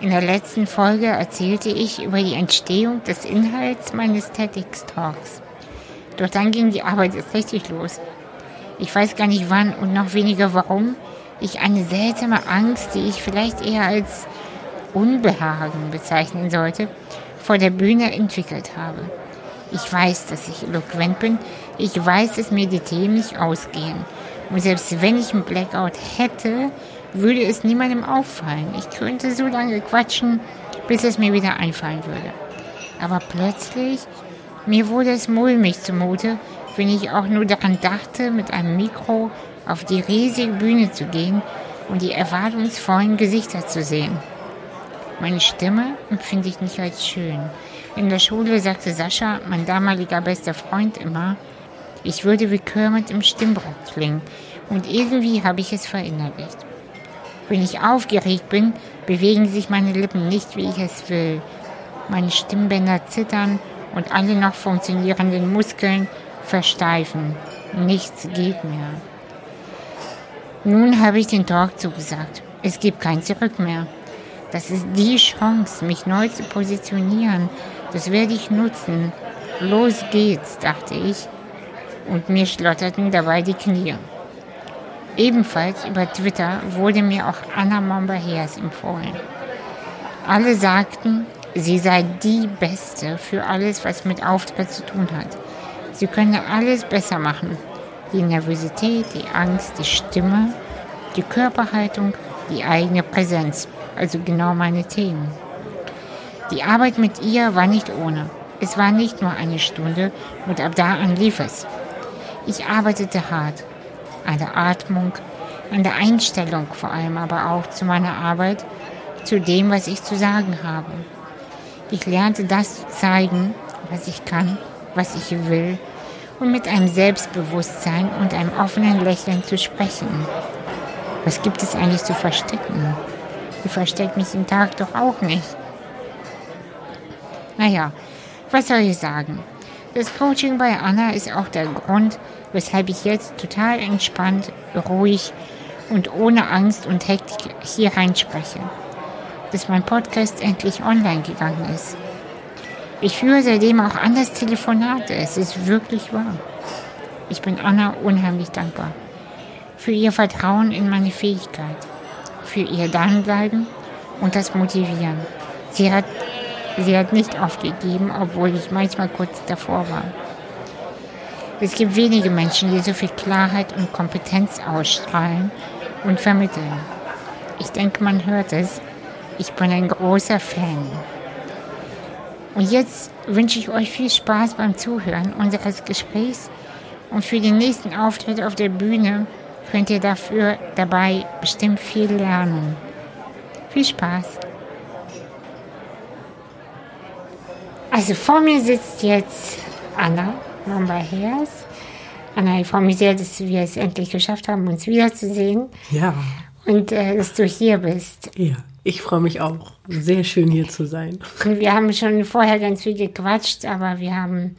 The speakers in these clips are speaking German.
In der letzten Folge erzählte ich über die Entstehung des Inhalts meines TEDx-Talks. Doch dann ging die Arbeit erst richtig los. Ich weiß gar nicht wann und noch weniger warum ich eine seltsame Angst, die ich vielleicht eher als Unbehagen bezeichnen sollte, vor der Bühne entwickelt habe. Ich weiß, dass ich eloquent bin. Ich weiß, dass mir die Themen nicht ausgehen. Und selbst wenn ich einen Blackout hätte, würde es niemandem auffallen. Ich könnte so lange quatschen, bis es mir wieder einfallen würde. Aber plötzlich, mir wurde es mulmig zumute, wenn ich auch nur daran dachte, mit einem Mikro auf die riesige Bühne zu gehen und die erwartungsvollen Gesichter zu sehen. Meine Stimme empfinde ich nicht als schön. In der Schule sagte Sascha, mein damaliger bester Freund, immer, ich würde wie Kermit im Stimmbruch klingen. Und irgendwie habe ich es verinnerlicht. Wenn ich aufgeregt bin, bewegen sich meine Lippen nicht, wie ich es will. Meine Stimmbänder zittern und alle noch funktionierenden Muskeln versteifen. Nichts geht mehr. Nun habe ich den Talk zugesagt. Es gibt kein Zurück mehr. Das ist die Chance, mich neu zu positionieren. Das werde ich nutzen. Los geht's, dachte ich. Und mir schlotterten dabei die Knie. Ebenfalls über Twitter wurde mir auch Anna Mombaheers empfohlen. Alle sagten, sie sei die Beste für alles, was mit Auftritt zu tun hat. Sie könne alles besser machen. Die Nervosität, die Angst, die Stimme, die Körperhaltung, die eigene Präsenz. Also genau meine Themen. Die Arbeit mit ihr war nicht ohne. Es war nicht nur eine Stunde und ab da an lief es. Ich arbeitete hart. An der Atmung, an der Einstellung vor allem, aber auch zu meiner Arbeit, zu dem, was ich zu sagen habe. Ich lernte das zu zeigen, was ich kann, was ich will und mit einem Selbstbewusstsein und einem offenen Lächeln zu sprechen. Was gibt es eigentlich zu verstecken? Ich verstecke mich im Tag doch auch nicht. Naja, was soll ich sagen? Das Coaching bei Anna ist auch der Grund, weshalb ich jetzt total entspannt, ruhig und ohne Angst und Hektik hier reinspreche. Dass mein Podcast endlich online gegangen ist. Ich führe seitdem auch anders Telefonate. Es ist wirklich wahr. Ich bin Anna unheimlich dankbar. Für ihr Vertrauen in meine Fähigkeit. Für ihr Dranbleiben und das Motivieren. Sie hat, sie hat nicht aufgegeben, obwohl ich manchmal kurz davor war. Es gibt wenige Menschen, die so viel Klarheit und Kompetenz ausstrahlen und vermitteln. Ich denke, man hört es. Ich bin ein großer Fan. Und jetzt wünsche ich euch viel Spaß beim Zuhören unseres Gesprächs und für den nächsten Auftritt auf der Bühne könnt ihr dafür dabei bestimmt viel lernen. Viel Spaß! Also vor mir sitzt jetzt Anna Momba-Hers. Anna, ich freue mich sehr, dass wir es endlich geschafft haben, uns wiederzusehen. Ja. Und äh, dass du hier bist. Ja. Ich freue mich auch. Sehr schön hier zu sein. Wir haben schon vorher ganz viel gequatscht, aber wir haben,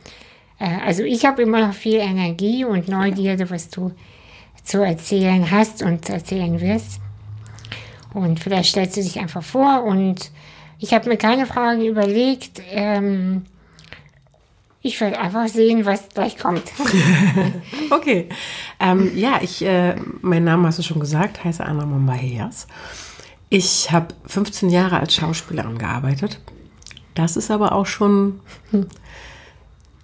äh, also ich habe immer noch viel Energie und Neugierde, was du zu erzählen hast und erzählen wirst. Und vielleicht stellst du dich einfach vor und ich habe mir keine Fragen überlegt. Ähm, ich werde einfach sehen, was gleich kommt. okay. Ähm, ja, ich, äh, mein Name hast du schon gesagt, heiße Anna Mombaheas. Ich habe 15 Jahre als Schauspielerin gearbeitet. Das ist aber auch schon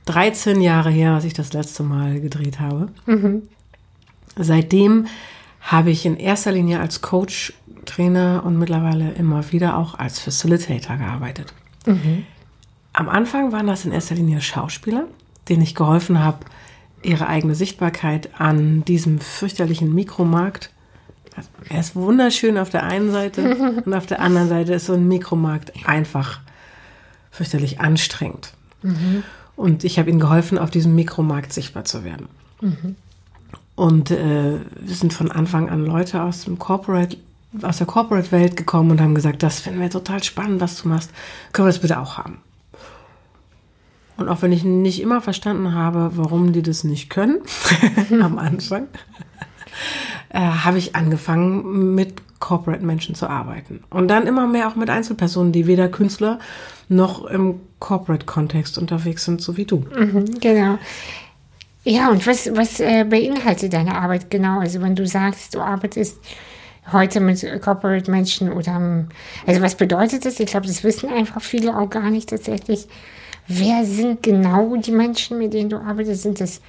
13 Jahre her, als ich das letzte Mal gedreht habe. Mhm. Seitdem habe ich in erster Linie als Coach, Trainer und mittlerweile immer wieder auch als Facilitator gearbeitet. Mhm. Am Anfang waren das in erster Linie Schauspieler, denen ich geholfen habe, ihre eigene Sichtbarkeit an diesem fürchterlichen Mikromarkt er ist wunderschön auf der einen Seite und auf der anderen Seite ist so ein Mikromarkt einfach fürchterlich anstrengend. Mhm. Und ich habe ihnen geholfen, auf diesem Mikromarkt sichtbar zu werden. Mhm. Und äh, wir sind von Anfang an Leute aus dem Corporate, aus der Corporate-Welt gekommen und haben gesagt, das finden wir total spannend, was du machst. Können wir das bitte auch haben? Und auch wenn ich nicht immer verstanden habe, warum die das nicht können am Anfang, äh, habe ich angefangen, mit Corporate-Menschen zu arbeiten. Und dann immer mehr auch mit Einzelpersonen, die weder Künstler noch im Corporate-Kontext unterwegs sind, so wie du. Mhm, genau. Ja, und was, was äh, beinhaltet deine Arbeit genau? Also wenn du sagst, du arbeitest heute mit Corporate-Menschen oder, also was bedeutet das? Ich glaube, das wissen einfach viele auch gar nicht tatsächlich. Wer sind genau die Menschen, mit denen du arbeitest? Sind das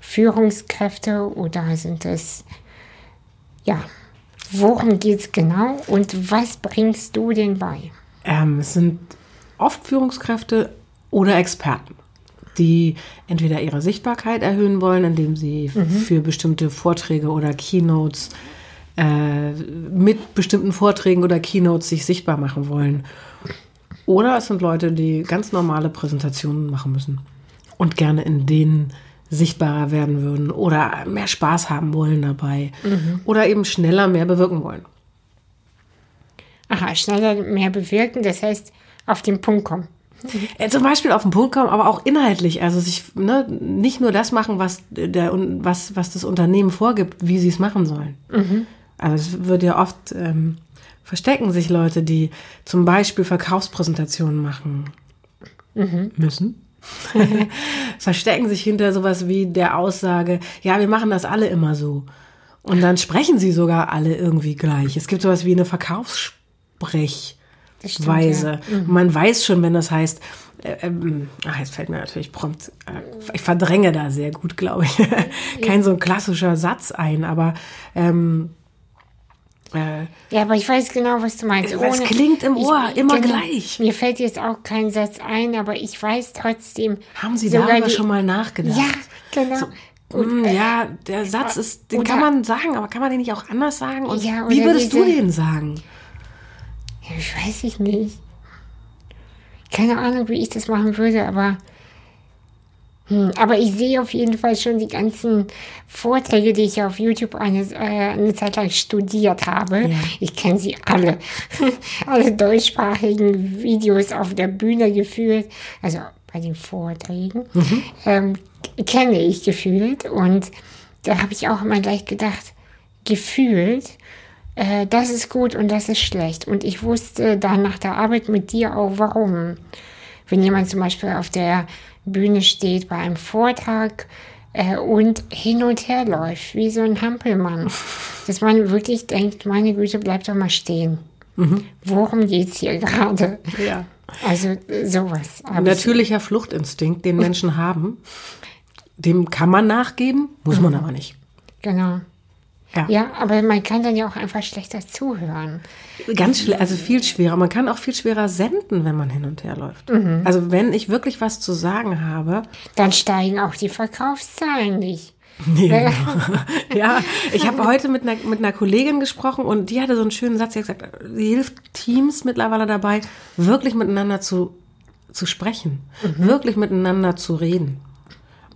Führungskräfte oder sind das, ja, worum geht es genau und was bringst du denn bei? Ähm, es sind oft Führungskräfte oder Experten, die entweder ihre Sichtbarkeit erhöhen wollen, indem sie mhm. für bestimmte Vorträge oder Keynotes äh, mit bestimmten Vorträgen oder Keynotes sich sichtbar machen wollen. Oder es sind Leute, die ganz normale Präsentationen machen müssen und gerne in denen sichtbarer werden würden oder mehr Spaß haben wollen dabei mhm. oder eben schneller mehr bewirken wollen. Aha, schneller mehr bewirken, das heißt auf den Punkt kommen. Ja, zum Beispiel auf den Punkt kommen, aber auch inhaltlich. Also sich ne, nicht nur das machen, was, der, was, was das Unternehmen vorgibt, wie sie es machen sollen. Mhm. Also es wird ja oft ähm, verstecken sich Leute, die zum Beispiel Verkaufspräsentationen machen mhm. müssen. verstecken sich hinter sowas wie der Aussage, ja, wir machen das alle immer so. Und dann sprechen sie sogar alle irgendwie gleich. Es gibt sowas wie eine Verkaufssprechweise. Ja. Mhm. Man weiß schon, wenn das heißt, äh, ähm, ach, jetzt fällt mir natürlich prompt, äh, ich verdränge da sehr gut, glaube ich. Kein so ein klassischer Satz ein, aber ähm, äh, ja, aber ich weiß genau, was du meinst. Ohne, es klingt im Ohr ich, immer genau, gleich. Mir fällt jetzt auch kein Satz ein, aber ich weiß trotzdem. Haben Sie darüber die, schon mal nachgedacht? Ja, genau. So, und, äh, ja, der Satz ist, den oder, kann man sagen, aber kann man den nicht auch anders sagen? Und ja, wie würdest diese, du den sagen? Ja, ich weiß ich nicht. Keine Ahnung, wie ich das machen würde, aber hm, aber ich sehe auf jeden Fall schon die ganzen Vorträge, die ich auf YouTube eine, äh, eine Zeit lang studiert habe. Ja. Ich kenne sie alle. alle deutschsprachigen Videos auf der Bühne geführt. Also bei den Vorträgen. Mhm. Ähm, kenne ich gefühlt. Und da habe ich auch immer gleich gedacht, gefühlt, äh, das ist gut und das ist schlecht. Und ich wusste dann nach der Arbeit mit dir auch, warum. Wenn jemand zum Beispiel auf der Bühne steht bei einem Vortrag äh, und hin und her läuft, wie so ein Hampelmann. Dass man wirklich denkt, meine Güte, bleib doch mal stehen. Mhm. Worum geht es hier gerade? Ja. Also sowas. Natürlicher Fluchtinstinkt, den Menschen haben, dem kann man nachgeben, muss man mhm. aber nicht. Genau. Ja. ja, aber man kann dann ja auch einfach schlechter zuhören. Ganz schwer, also viel schwerer. Man kann auch viel schwerer senden, wenn man hin und her läuft. Mhm. Also wenn ich wirklich was zu sagen habe. Dann steigen auch die Verkaufszahlen nicht. Nee, ja, ich habe heute mit einer, mit einer Kollegin gesprochen und die hatte so einen schönen Satz, sie hat gesagt, sie hilft Teams mittlerweile dabei, wirklich miteinander zu, zu sprechen, mhm. wirklich miteinander zu reden.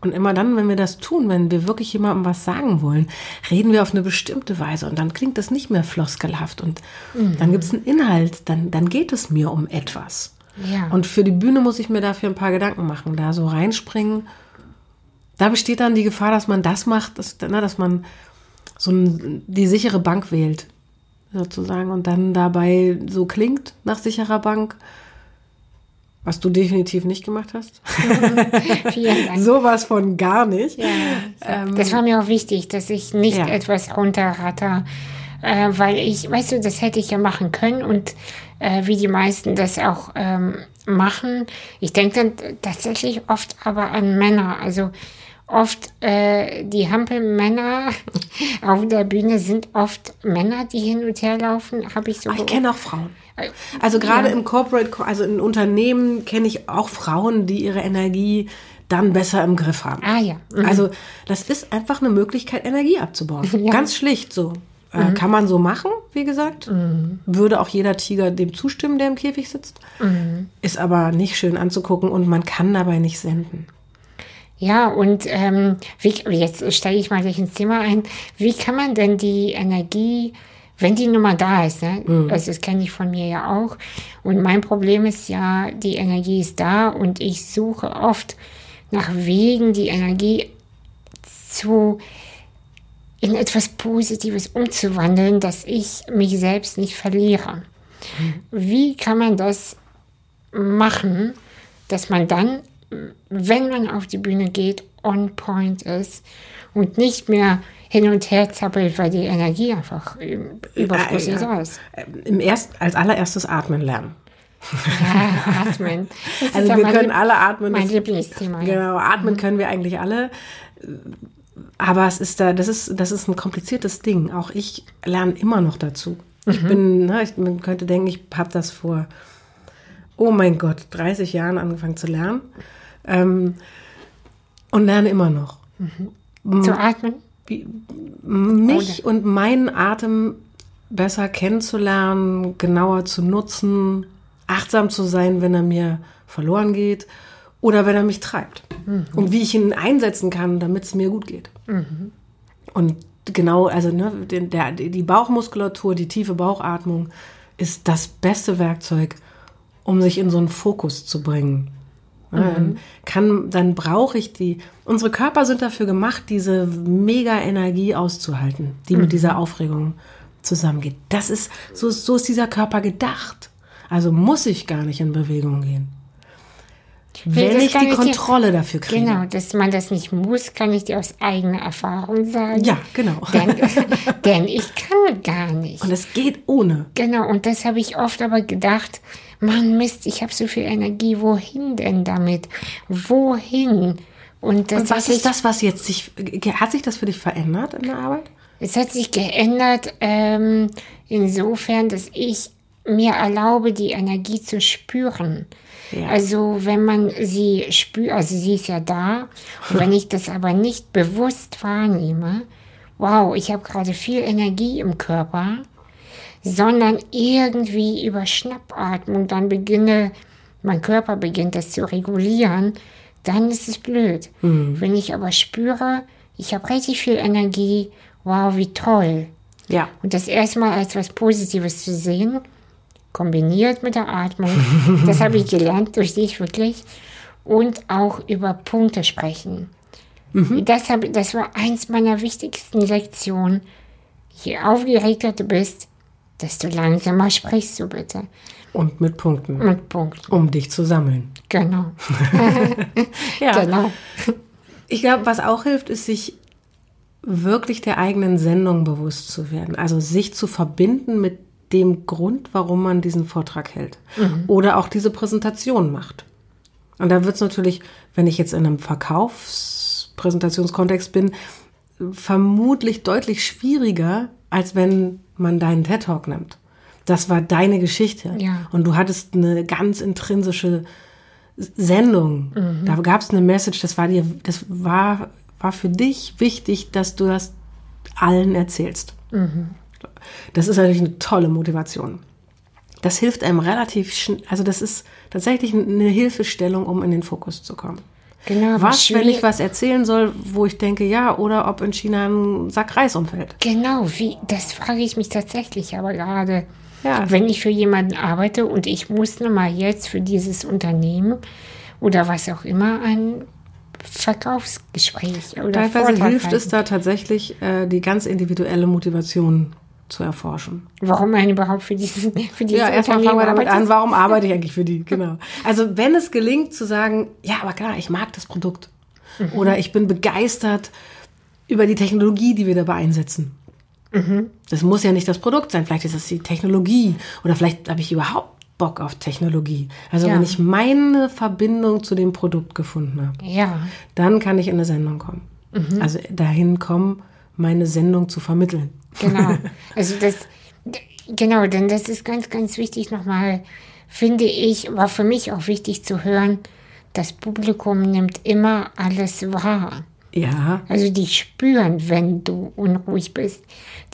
Und immer dann, wenn wir das tun, wenn wir wirklich jemandem was sagen wollen, reden wir auf eine bestimmte Weise und dann klingt das nicht mehr floskelhaft und mhm. dann gibt es einen Inhalt, dann, dann geht es mir um etwas. Ja. Und für die Bühne muss ich mir dafür ein paar Gedanken machen, da so reinspringen. Da besteht dann die Gefahr, dass man das macht, dass, na, dass man so ein, die sichere Bank wählt, sozusagen, und dann dabei so klingt nach sicherer Bank was du definitiv nicht gemacht hast. Vielen Dank. Sowas von gar nicht. Ja, ähm, das war mir auch wichtig, dass ich nicht ja. etwas runterratter, äh, weil ich, weißt du, das hätte ich ja machen können und äh, wie die meisten das auch ähm, machen. Ich denke dann tatsächlich oft aber an Männer. Also oft äh, die Hampelmänner auf der Bühne sind oft Männer, die hin und her laufen. Habe ich so. Oh, ich kenne auch Frauen. Also gerade ja. im Corporate, also in Unternehmen kenne ich auch Frauen, die ihre Energie dann besser im Griff haben. Ah ja. Mhm. Also das ist einfach eine Möglichkeit, Energie abzubauen. Ja. Ganz schlicht so. Äh, mhm. Kann man so machen, wie gesagt. Mhm. Würde auch jeder Tiger dem zustimmen, der im Käfig sitzt. Mhm. Ist aber nicht schön anzugucken und man kann dabei nicht senden. Ja, und ähm, wie, jetzt steige ich mal gleich ins Thema ein. Wie kann man denn die Energie wenn die Nummer da ist, ne? Mhm. also das kenne ich von mir ja auch. Und mein Problem ist ja, die Energie ist da und ich suche oft nach Wegen, die Energie zu in etwas Positives umzuwandeln, dass ich mich selbst nicht verliere. Wie kann man das machen, dass man dann, wenn man auf die Bühne geht, on point ist und nicht mehr hin und her zappelt, weil die Energie einfach überflüssig ja, ja. ist. Im erst, als allererstes atmen lernen. Ja, atmen. Das also wir können alle atmen. Mein Lieblingsthema. Genau, atmen können wir eigentlich alle. Aber es ist da, das ist, das ist ein kompliziertes Ding. Auch ich lerne immer noch dazu. Ich mhm. bin, ne, ich, man könnte denken, ich habe das vor, oh mein Gott, 30 Jahren angefangen zu lernen. Ähm, und lerne immer noch. Mhm. Zu atmen? Mich Oder? und meinen Atem besser kennenzulernen, genauer zu nutzen, achtsam zu sein, wenn er mir verloren geht oder wenn er mich treibt. Mhm. Und wie ich ihn einsetzen kann, damit es mir gut geht. Mhm. Und genau, also ne, der, die Bauchmuskulatur, die tiefe Bauchatmung ist das beste Werkzeug, um sich in so einen Fokus zu bringen. Mhm. Kann, dann brauche ich die. Unsere Körper sind dafür gemacht, diese mega Energie auszuhalten, die mhm. mit dieser Aufregung zusammengeht. Das ist, so, so ist dieser Körper gedacht. Also muss ich gar nicht in Bewegung gehen. Wenn ich die Kontrolle dir, dafür kriege. Genau, dass man das nicht muss, kann ich dir aus eigener Erfahrung sagen. Ja, genau. Denn, denn ich kann gar nicht. Und es geht ohne. Genau, und das habe ich oft aber gedacht, Mann, Mist, ich habe so viel Energie, wohin denn damit? Wohin? Und, und was ist das, was jetzt sich, hat sich das für dich verändert in der Arbeit? Es hat sich geändert ähm, insofern, dass ich mir erlaube, die Energie zu spüren. Ja. Also wenn man sie spürt, also sie ist ja da, und wenn ich das aber nicht bewusst wahrnehme, wow, ich habe gerade viel Energie im Körper, sondern irgendwie über Schnappatmung dann beginne, mein Körper beginnt das zu regulieren, dann ist es blöd. Mhm. Wenn ich aber spüre, ich habe richtig viel Energie, wow, wie toll. Ja. Und das erstmal als was Positives zu sehen, kombiniert mit der Atmung. Das habe ich gelernt durch dich wirklich. Und auch über Punkte sprechen. Mhm. Das, hab, das war eins meiner wichtigsten Lektionen. Je aufgeregter du bist, desto langsamer sprichst du bitte. Und mit Punkten. Mit Punkten. Um dich zu sammeln. Genau. ja. Genau. Ich glaube, was auch hilft, ist, sich wirklich der eigenen Sendung bewusst zu werden. Also sich zu verbinden mit dem Grund, warum man diesen Vortrag hält mhm. oder auch diese Präsentation macht. Und da wird es natürlich, wenn ich jetzt in einem Verkaufspräsentationskontext bin, vermutlich deutlich schwieriger, als wenn man deinen TED Talk nimmt. Das war deine Geschichte. Ja. Und du hattest eine ganz intrinsische Sendung. Mhm. Da gab es eine Message, das war dir, das war, war für dich wichtig, dass du das allen erzählst. Mhm. Das ist natürlich eine tolle Motivation. Das hilft einem relativ schnell, also das ist tatsächlich eine Hilfestellung, um in den Fokus zu kommen. Genau, was, wenn ich was erzählen soll, wo ich denke, ja, oder ob in China ein Sack Reis umfällt. Genau, wie, das frage ich mich tatsächlich aber gerade. Ja. Wenn ich für jemanden arbeite und ich muss nun mal jetzt für dieses Unternehmen oder was auch immer ein Verkaufsgespräch oder Teilweise hilft halten. es da tatsächlich, äh, die ganz individuelle Motivation zu erforschen. Warum man überhaupt für dieses, für dieses Ja, erstmal fangen wir damit an, warum arbeite ich eigentlich für die? Genau. Also wenn es gelingt zu sagen, ja, aber klar, ich mag das Produkt. Mhm. Oder ich bin begeistert über die Technologie, die wir dabei einsetzen. Mhm. Das muss ja nicht das Produkt sein, vielleicht ist das die Technologie. Oder vielleicht habe ich überhaupt Bock auf Technologie. Also ja. wenn ich meine Verbindung zu dem Produkt gefunden habe, ja. dann kann ich in eine Sendung kommen. Mhm. Also dahin kommen, meine Sendung zu vermitteln. Genau. Also das, genau, denn das ist ganz, ganz wichtig nochmal, finde ich, war für mich auch wichtig zu hören, das Publikum nimmt immer alles wahr. Ja. Also die spüren, wenn du unruhig bist.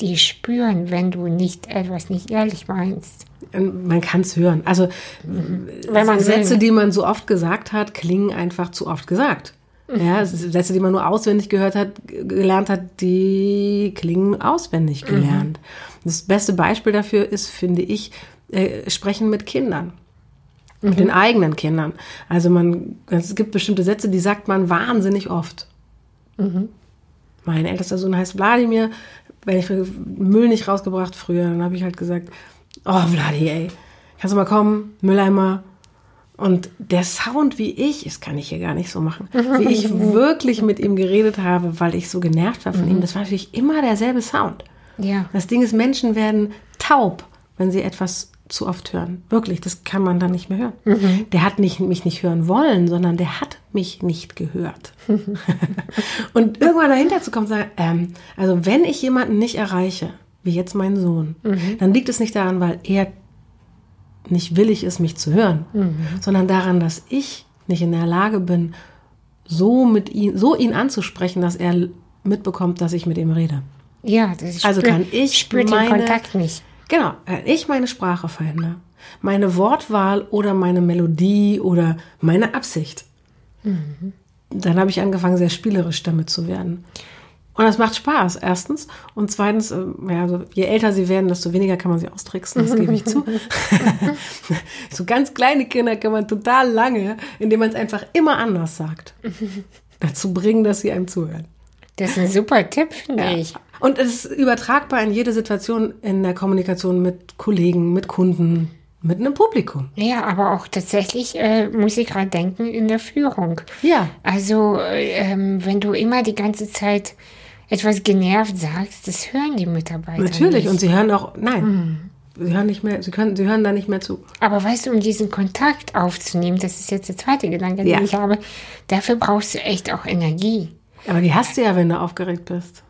Die spüren, wenn du nicht etwas nicht ehrlich meinst. Man kann es hören. Also wenn man Sätze, will. die man so oft gesagt hat, klingen einfach zu oft gesagt. Ja, Sätze, die man nur auswendig gehört hat, gelernt hat, die klingen auswendig mhm. gelernt. Mhm. Das beste Beispiel dafür ist, finde ich, äh, Sprechen mit Kindern. Mhm. Mit den eigenen Kindern. Also man, es gibt bestimmte Sätze, die sagt man wahnsinnig oft. Mhm. Mein ältester Sohn heißt Wladimir. Wenn ich Müll nicht rausgebracht früher, dann habe ich halt gesagt, oh Vladi, ey, kannst du mal kommen, Mülleimer. Und der Sound, wie ich, das kann ich hier gar nicht so machen, wie ich wirklich mit ihm geredet habe, weil ich so genervt war von ihm, das war natürlich immer derselbe Sound. Ja. Das Ding ist, Menschen werden taub, wenn sie etwas zu oft hören. Wirklich, das kann man dann nicht mehr hören. Mhm. Der hat nicht, mich nicht hören wollen, sondern der hat mich nicht gehört. und irgendwann dahinter zu kommen sagen, ähm, also wenn ich jemanden nicht erreiche, wie jetzt mein Sohn, Mhm. dann liegt es nicht daran, weil er nicht willig ist, mich zu hören, Mhm. sondern daran, dass ich nicht in der Lage bin, so mit ihm, so ihn anzusprechen, dass er mitbekommt, dass ich mit ihm rede. Ja, das Also spürt- kann ich spürt meine- den Kontakt nicht. Genau, wenn ich meine Sprache verändere, meine Wortwahl oder meine Melodie oder meine Absicht, dann habe ich angefangen, sehr spielerisch damit zu werden. Und das macht Spaß, erstens. Und zweitens, äh, ja, also je älter sie werden, desto weniger kann man sie austricksen, das gebe ich zu. so ganz kleine Kinder kann man total lange, indem man es einfach immer anders sagt, dazu bringen, dass sie einem zuhören. Das ist ein super Tipp, finde ich. Und es ist übertragbar in jede Situation in der Kommunikation mit Kollegen, mit Kunden, mit einem Publikum. Ja, aber auch tatsächlich äh, muss ich gerade denken in der Führung. Ja. Also, äh, ähm, wenn du immer die ganze Zeit etwas genervt sagst, das hören die Mitarbeiter Natürlich. nicht. Und sie hören auch, nein, sie hören nicht mehr, sie können, sie hören da nicht mehr zu. Aber weißt du, um diesen Kontakt aufzunehmen, das ist jetzt der zweite Gedanke, Ja. den ich habe, dafür brauchst du echt auch Energie. Aber die hast du ja, wenn du aufgeregt bist.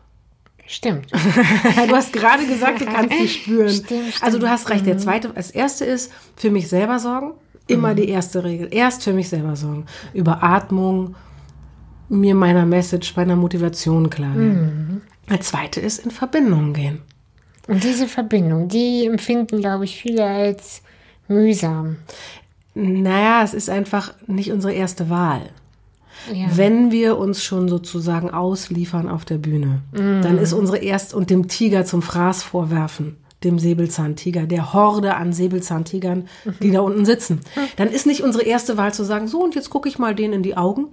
Stimmt. Du hast gerade gesagt, du kannst sie spüren. Stimmt, stimmt. Also du hast recht. Der zweite, das erste ist für mich selber sorgen. Immer die erste Regel. Erst für mich selber sorgen. Über Atmung, mir meiner Message, meiner Motivation klar werden. Der zweite ist in Verbindung gehen. Und diese Verbindung, die empfinden, glaube ich, viele als mühsam. Naja, es ist einfach nicht unsere erste Wahl. Ja. Wenn wir uns schon sozusagen ausliefern auf der Bühne, dann ist unsere erst und dem Tiger zum Fraß vorwerfen, dem Säbelzahntiger, der Horde an Säbelzahntigern, die da unten sitzen, dann ist nicht unsere erste Wahl zu sagen, so und jetzt gucke ich mal denen in die Augen.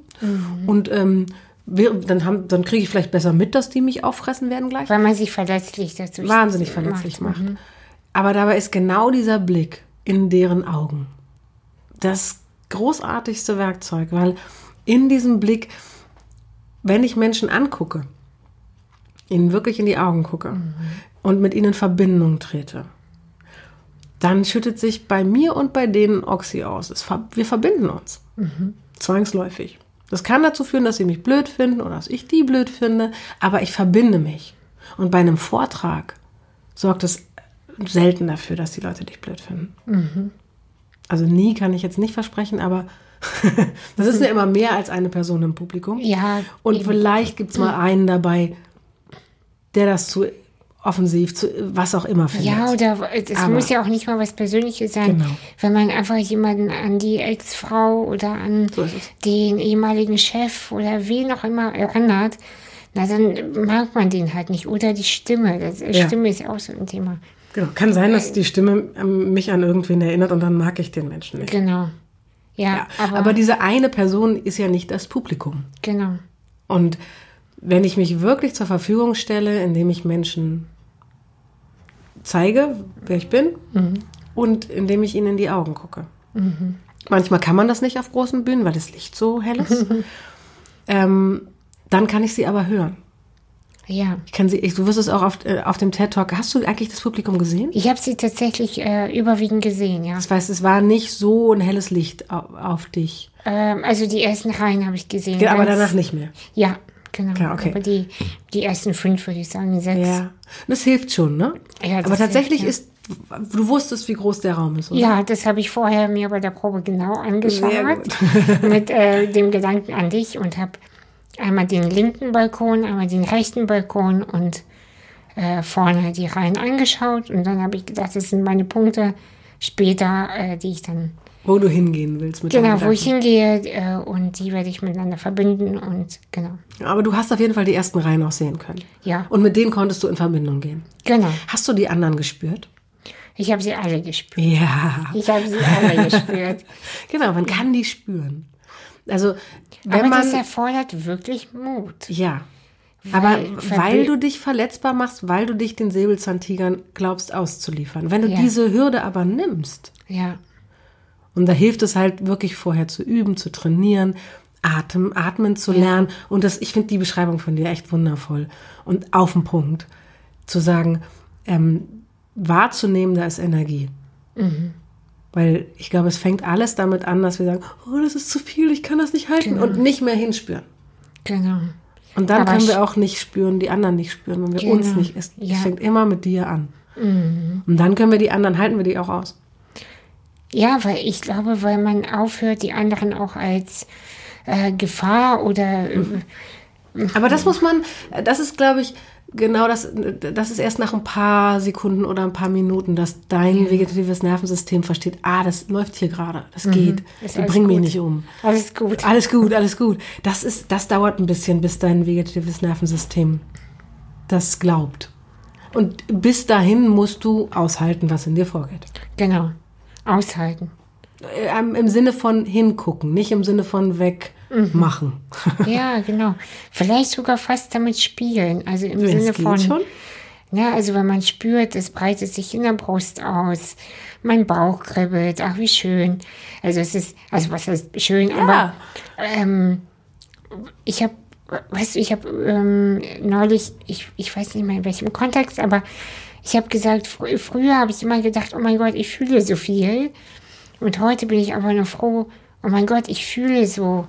Und ähm, wir, dann, haben, dann kriege ich vielleicht besser mit, dass die mich auffressen werden gleich. Weil man sich verletzlich dazu Wahnsinnig verletzlich macht. Aber dabei ist genau dieser Blick in deren Augen das großartigste Werkzeug, weil in diesem Blick, wenn ich Menschen angucke, ihnen wirklich in die Augen gucke und mit ihnen in Verbindung trete, dann schüttet sich bei mir und bei denen Oxy aus. Es, wir verbinden uns. Zwangsläufig. Das kann dazu führen, dass sie mich blöd finden oder dass ich die blöd finde, aber ich verbinde mich. Und bei einem Vortrag sorgt es selten dafür, dass die Leute dich blöd finden. Also nie kann ich jetzt nicht versprechen, aber das ist ja immer mehr als eine Person im Publikum. Ja, Und eben. vielleicht gibt es mal einen dabei, der das zu offensiv, zu was auch immer findet. Ja, oder es Aber- muss ja auch nicht mal was Persönliches sein. Genau. Wenn man einfach jemanden an die Ex-Frau oder an So den ehemaligen Chef oder wen auch immer erinnert, na dann mag man den halt nicht. Oder die Stimme. Das, Ja. Stimme ist ja auch so ein Thema. Genau. Kann sein, dass die Stimme ähm, mich an irgendwen erinnert und dann mag ich den Menschen nicht. Genau. Ja, Ja, aber, aber, diese eine Person ist ja nicht das Publikum. genau. Und wenn ich mich wirklich zur Verfügung stelle, indem ich Menschen zeige, wer ich bin, und indem ich ihnen in die Augen gucke. Manchmal kann man das nicht auf großen Bühnen, weil das Licht so hell ist. ähm, dann kann ich sie aber hören. Ja. Ich kann sie, ich, du wirst es auch auf, äh, auf dem TED Talk. Hast du eigentlich das Publikum gesehen? Ich habe sie tatsächlich äh, überwiegend gesehen, ja. Das heißt, es war nicht so ein helles Licht auf, auf dich. Ähm, also die ersten Reihen habe ich gesehen. Ja, aber danach nicht mehr. Ja, genau. Ja, okay. Aber die, die ersten fünf, würde ich sagen, sechs. Ja. Das hilft schon, ne? Ja, das aber tatsächlich hilft, ist, du wusstest, wie groß der Raum ist, oder? Ja, das habe ich vorher mir bei der Probe genau angeschaut. Mit äh, dem Gedanken an dich und habe einmal den linken Balkon, einmal den rechten Balkon und äh, vorne die Reihen angeschaut. Und dann habe ich gedacht, das sind meine Punkte später, äh, die ich dann, Wo du hingehen willst mit genau, wo ich hingehe äh, und die werde ich miteinander verbinden und genau. Aber du hast auf jeden Fall die ersten Reihen auch sehen können. Ja, Und mit denen konntest du in Verbindung gehen. genau. Hast du die anderen gespürt? Ich habe sie alle gespürt. Ja. Ich habe sie alle gespürt. Genau, man kann die spüren. Also, wenn Aber man. das erfordert wirklich Mut. ja. Aber weil du dich verletzbar machst, weil du dich den Säbelzahntigern glaubst auszuliefern. Wenn du Ja. diese Hürde aber nimmst, Ja, und da hilft es halt wirklich vorher zu üben, zu trainieren, Atem, atmen zu lernen. Und das, ich finde die Beschreibung von dir echt wundervoll. Und auf den Punkt. Zu sagen, ähm, wahrzunehmen, da ist Energie. Weil ich glaube, es fängt alles damit an, dass wir sagen, oh, das ist zu viel, ich kann das nicht halten und nicht mehr hinspüren. genau. Und dann Aber können wir auch nicht spüren, die anderen nicht spüren, wenn wir Genau. uns nicht. Es, Ja. es fängt immer mit dir an. Und dann können wir die anderen, halten wir die auch aus. Ja, weil ich glaube, weil man aufhört, die anderen auch als äh, Gefahr oder äh, Aber das muss man, das ist, glaube ich, genau das, das ist erst nach ein paar Sekunden oder ein paar Minuten, dass dein vegetatives Nervensystem versteht, ah, das läuft hier gerade, das geht, Mhm. Ist die alles bringen mich nicht um. alles gut. Alles gut, alles gut. Das ist, das dauert ein bisschen, bis dein vegetatives Nervensystem das glaubt. Und bis dahin musst du aushalten, was in dir vorgeht. Genau. Aushalten. Äh, Im Sinne von hingucken, nicht im Sinne von wegmachen. Ja, genau. Vielleicht sogar fast damit spielen. Also im es Sinne von. schon. Ja, also wenn man spürt, es breitet sich in der Brust aus, mein Bauch kribbelt, ach wie schön. Also es ist, also was heißt schön, aber ähm, ich habe, weißt du, ich habe ähm, neulich, ich, ich weiß nicht mehr in welchem Kontext, aber ich habe gesagt, fr früher habe ich immer gedacht, oh mein Gott, ich fühle so viel. Und heute bin ich aber nur froh, oh mein Gott, ich fühle so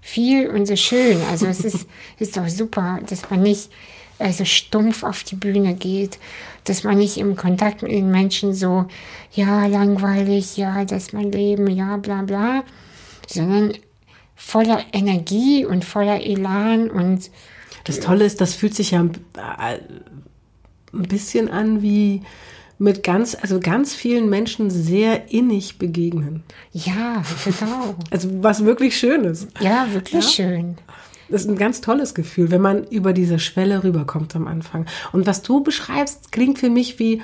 viel und so schön. Also es ist, ist doch super, dass man nicht äh, so stumpf auf die Bühne geht, dass man nicht im Kontakt mit den Menschen so, ja, langweilig, ja, das ist mein Leben, ja, bla bla, sondern voller Energie und voller Elan und Das Tolle ist, das fühlt sich ja ein, bisschen an wie mit ganz, also ganz vielen Menschen sehr innig begegnen. ja, genau. Also was wirklich schön ist. Ja, wirklich schön. Das ist ein ganz tolles Gefühl, wenn man über diese Schwelle rüberkommt am Anfang. Und was du beschreibst, klingt für mich wie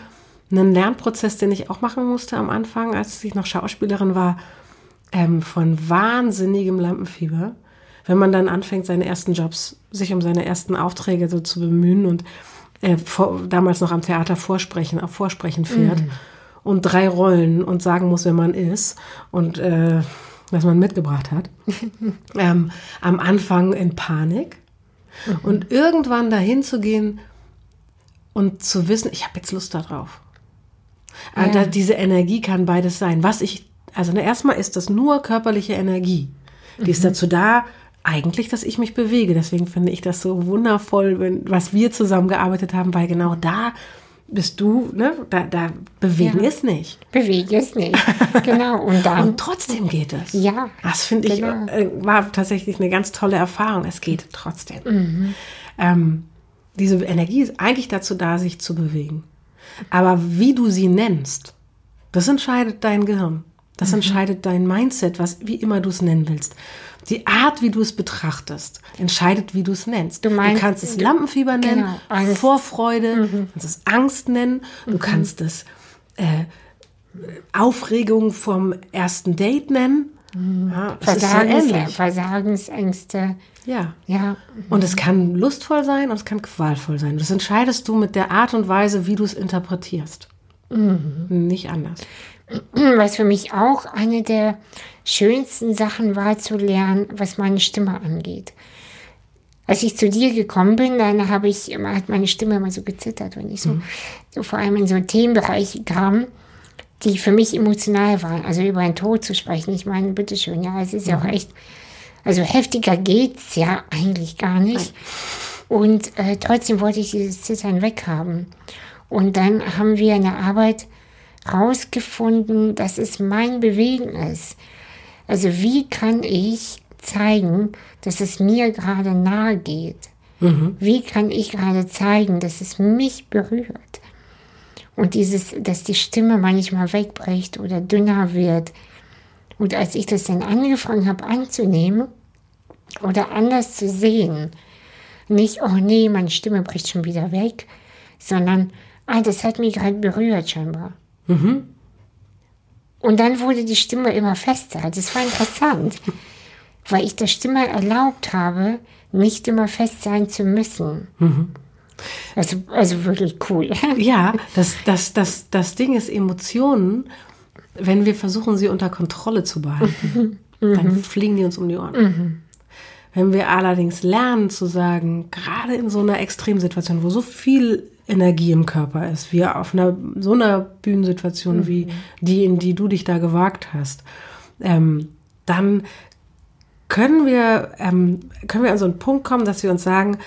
ein Lernprozess, den ich auch machen musste am Anfang, als ich noch Schauspielerin war, ähm, von wahnsinnigem Lampenfieber. Wenn man dann anfängt, seine ersten Jobs, sich um seine ersten Aufträge so zu bemühen und äh, vor, damals noch am Theater vorsprechen, auf Vorsprechen fährt und drei Rollen und sagen muss, wer man ist und äh, was man mitgebracht hat. ähm, am Anfang in Panik und irgendwann dahin zu gehen und zu wissen, ich habe jetzt Lust darauf. Und da, diese Energie kann beides sein. Was ich, also ne, erstmal ist das nur körperliche Energie. Die ist dazu da, eigentlich, dass ich mich bewege. Deswegen finde ich das so wundervoll, wenn, was wir zusammengearbeitet haben, weil genau da bist du, ne, da, da bewegen Ja. ist nicht. Bewege es nicht. Genau. Und dann, Und trotzdem geht es. Ja, Das finde ich, genau. äh, war tatsächlich eine ganz tolle Erfahrung. Es geht trotzdem. Ähm, diese Energie ist eigentlich dazu da, sich zu bewegen. Aber wie du sie nennst, das entscheidet dein Gehirn. Das entscheidet dein Mindset, was, wie immer du es nennen willst. Die Art, wie du es betrachtest, entscheidet, wie du es nennst. Du meinst- kannst es Lampenfieber nennen, Genau, Angst. Mhm. Vorfreude, du kannst es Angst nennen, du kannst es äh, Aufregung vom ersten Date nennen. Ja, ist so Versagens, ähnlich. Versagensängste. Ja. Ja, Und es kann lustvoll sein und es kann qualvoll sein. Das entscheidest du mit der Art und Weise, wie du es interpretierst. Nicht anders. was für mich auch eine der schönsten Sachen war zu lernen, was meine Stimme angeht. Als ich zu dir gekommen bin, dann habe ich immer, hat meine Stimme immer so gezittert, wenn ich so, so vor allem in so Themenbereiche kam, die für mich emotional waren. Also über den Tod zu sprechen. Ich meine, bitteschön, ja, es ist ja auch echt, also heftiger geht's ja eigentlich gar nicht. Und äh, trotzdem wollte ich dieses Zittern weghaben. Und dann haben wir in der Arbeit rausgefunden, dass es mein Bewegen ist. Also wie kann ich zeigen, dass es mir gerade nahe geht? Wie kann ich gerade zeigen, dass es mich berührt? Und dieses, dass die Stimme manchmal wegbricht oder dünner wird. Und als ich das dann angefangen habe anzunehmen oder anders zu sehen, nicht, oh nee, meine Stimme bricht schon wieder weg, sondern, ah, das hat mich gerade berührt scheinbar. Und dann wurde die Stimme immer fester. Das war interessant. weil ich der Stimme erlaubt habe, nicht immer fest sein zu müssen. Mhm. Also, also wirklich cool. Ja, das, das, das, das Ding ist Emotionen, wenn wir versuchen, sie unter Kontrolle zu behalten, dann fliegen die uns um die Ohren. Wenn wir allerdings lernen zu sagen, gerade in so einer Extremsituation, wo so viel Energie im Körper ist, wie auf einer so einer Bühnensituation wie die, in die du dich da gewagt hast, ähm, dann können wir, ähm, können wir an so einen Punkt kommen, dass wir uns sagen,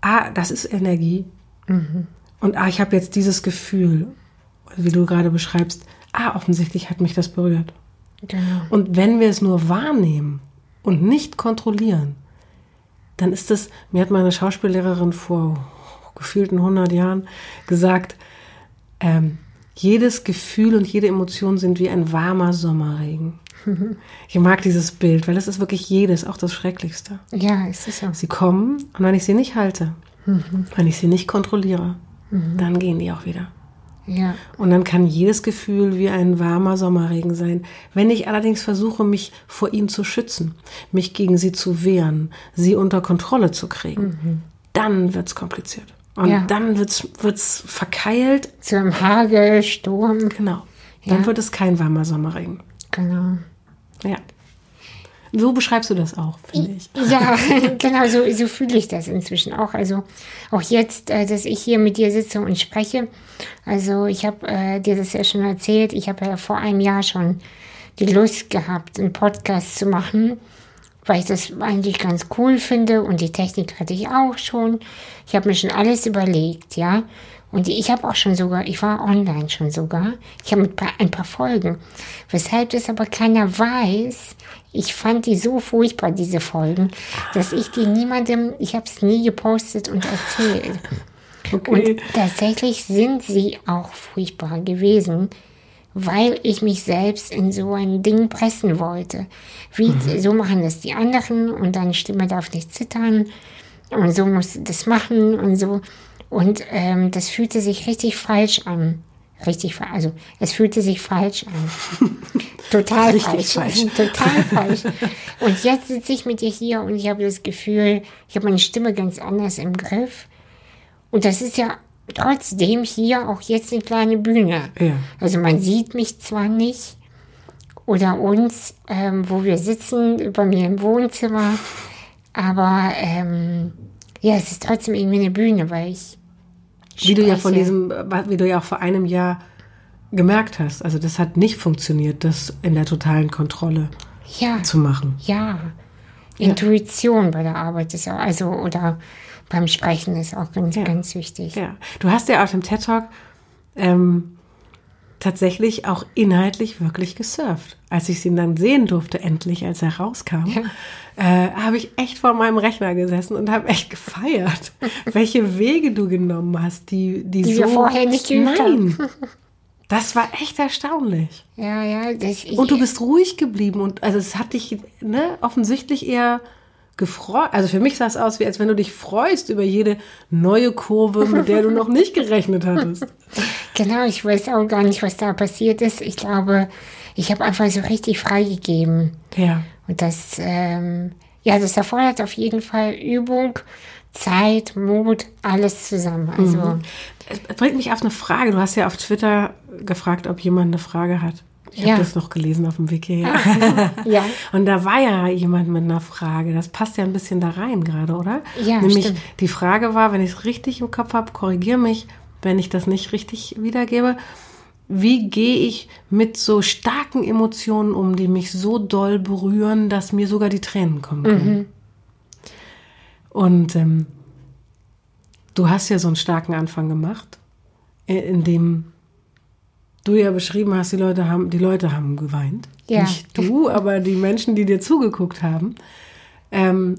ah, das ist Energie. Und ah, ich habe jetzt dieses Gefühl, wie du gerade beschreibst, ah, offensichtlich hat mich das berührt. Genau. Und wenn wir es nur wahrnehmen und nicht kontrollieren, dann ist es, mir hat meine Schauspiellehrerin vor gefühlten 100 Jahren gesagt, ähm, jedes Gefühl und jede Emotion sind wie ein warmer Sommerregen. Ich mag dieses Bild, weil es ist wirklich jedes, auch das Schrecklichste. Ja, es ist so. Sie kommen und wenn ich sie nicht halte, wenn ich sie nicht kontrolliere, dann gehen die auch wieder. Ja. Und dann kann jedes Gefühl wie ein warmer Sommerregen sein. Wenn ich allerdings versuche, mich vor ihnen zu schützen, mich gegen sie zu wehren, sie unter Kontrolle zu kriegen, dann wird's kompliziert. Und Ja. dann wird's wird's verkeilt. Zu einem Hagel, Sturm. Genau. Dann Ja. wird es kein warmer Sommerregen. Genau. Ja. So beschreibst du das auch, finde ich. Ja, genau, so, so fühle ich das inzwischen auch. Also auch jetzt, äh, dass ich hier mit dir sitze und spreche. Also ich habe äh, dir das ja schon erzählt. Ich habe ja vor einem Jahr schon die Lust gehabt, einen Podcast zu machen, weil ich das eigentlich ganz cool finde und die Technik hatte ich auch schon. Ich habe mir schon alles überlegt, ja. Und ich habe auch schon sogar, ich war online schon sogar, ich habe ein paar, ein paar Folgen. Weshalb das aber keiner weiß, ich fand die so furchtbar, diese Folgen, dass ich die niemandem, ich habe es nie gepostet und erzählt. Okay. Und tatsächlich sind sie auch furchtbar gewesen, weil ich mich selbst in so ein Ding pressen wollte. Wie, so machen das die anderen und deine Stimme darf nicht zittern und so musst du das machen und so. Und ähm, das fühlte sich richtig falsch an. Richtig, fa- also es fühlte sich falsch an. Total Richtig falsch. falsch. Total falsch. Und jetzt sitze ich mit dir hier und ich habe das Gefühl, ich habe meine Stimme ganz anders im Griff. Und das ist ja trotzdem hier auch jetzt eine kleine Bühne. Ja. Also man sieht mich zwar nicht oder uns, ähm, wo wir sitzen, bei mir im Wohnzimmer, aber ähm, ja, es ist trotzdem irgendwie eine Bühne, weil ich Wie du ja von spreche. diesem, wie du ja auch vor einem Jahr gemerkt hast. Also das hat nicht funktioniert, das in der totalen Kontrolle ja, zu machen. ja, Intuition bei der Arbeit ist auch, also oder beim Sprechen ist auch ganz, Ja. ganz wichtig. Ja. Du hast ja auf dem TED Talk ähm, tatsächlich auch inhaltlich wirklich gesurft. Als ich ihn dann sehen durfte, endlich, als er rauskam, äh, habe ich echt vor meinem Rechner gesessen und habe echt gefeiert, welche Wege du genommen hast, die, die, Die so. wir vorher nicht geübt Nein. Das war echt erstaunlich. Ja, ja, Und du bist ruhig geblieben und also es hat dich ne, offensichtlich eher gefreut. Also für mich sah es aus, wie als wenn du dich freust über jede neue Kurve, mit der du noch nicht gerechnet hattest. Genau, ich weiß auch gar nicht, was da passiert ist. Ich glaube, ich habe einfach so richtig freigegeben. Ja. Und das, ähm, ja, das erfordert auf jeden Fall Übung, Zeit, Mut, alles zusammen. Also, Es bringt mich auf eine Frage. Du hast ja auf Twitter gefragt, ob jemand eine Frage hat. Ich Ja. habe das noch gelesen auf dem Wiki. Ja. ja, Und da war ja jemand mit einer Frage. Das passt ja ein bisschen da rein gerade, oder? Ja, Nämlich stimmt. die Frage war, wenn ich es richtig im Kopf habe, korrigiere mich, wenn ich das nicht richtig wiedergebe. Wie gehe ich mit so starken Emotionen um, die mich so doll berühren, dass mir sogar die Tränen kommen können? Und ähm, du hast ja so einen starken Anfang gemacht, in, in dem du ja beschrieben hast, die Leute haben, die Leute haben geweint. Ja. Nicht du, aber die Menschen, die dir zugeguckt haben. Ähm,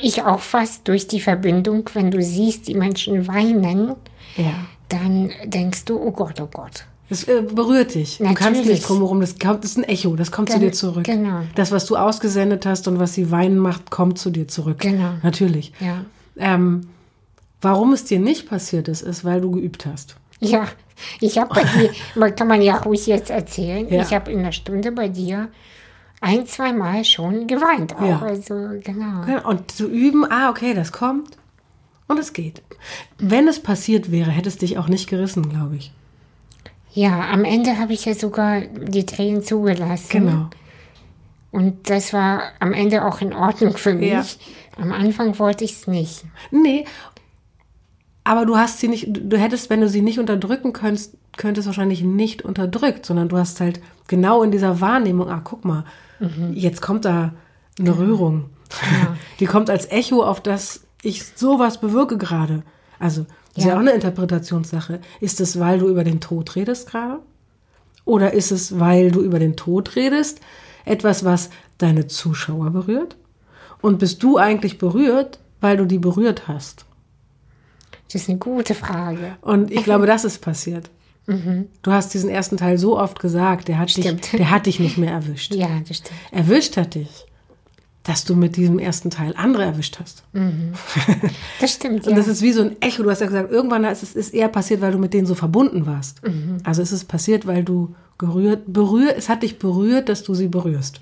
ich auch fast durch die Verbindung, wenn du siehst, die Menschen weinen, ja. dann denkst du, oh Gott, oh Gott. Das äh, berührt dich. Du kannst Natürlich. nicht drumherum. Das, kommt, das ist ein Echo. Das kommt zu Gen- dir zurück. genau. Das, was du ausgesendet hast und was sie weinen macht, kommt zu dir zurück. Genau. Natürlich. Ja. Ähm, warum es dir nicht passiert ist, ist, weil du geübt hast. Ja, ich habe bei dir, kann man ja ruhig jetzt erzählen, Ja. ich habe in einer Stunde bei dir ein, zwei Mal schon geweint. Auch. Ja. Also, genau. Ja, Und zu üben, ah, okay, das kommt und es geht. Wenn es passiert wäre, hätte es dich auch nicht gerissen, glaube ich. Ja, am Ende habe ich ja sogar die Tränen zugelassen. Genau. Und das war am Ende auch in Ordnung für mich. Ja. Am Anfang wollte ich es nicht. Nee, aber du hast sie nicht, du hättest, wenn du sie nicht unterdrücken könntest, könntest wahrscheinlich nicht unterdrückt, sondern du hast halt genau in dieser Wahrnehmung, ah, guck mal, jetzt kommt da eine Rührung. Die kommt als Echo auf das, ich sowas bewirke gerade. Also, ist ja. Ja. auch eine Interpretationssache. Ist es, weil du über den Tod redest gerade? Oder ist es, weil du über den Tod redest, etwas, was deine Zuschauer berührt? Und bist du eigentlich berührt, weil du die berührt hast? Das ist eine gute Frage. Und ich glaube, das ist passiert. Du hast diesen ersten Teil so oft gesagt, der hat, dich, der hat dich nicht mehr erwischt. Ja, das stimmt. Erwischt hat dich, dass du mit diesem ersten Teil andere erwischt hast. Das stimmt, Und das ist wie so ein Echo. Du hast ja gesagt, irgendwann ist es ist eher passiert, weil du mit denen so verbunden warst. Also es ist passiert, weil du gerührt, berührt, es hat dich berührt, dass du sie berührst.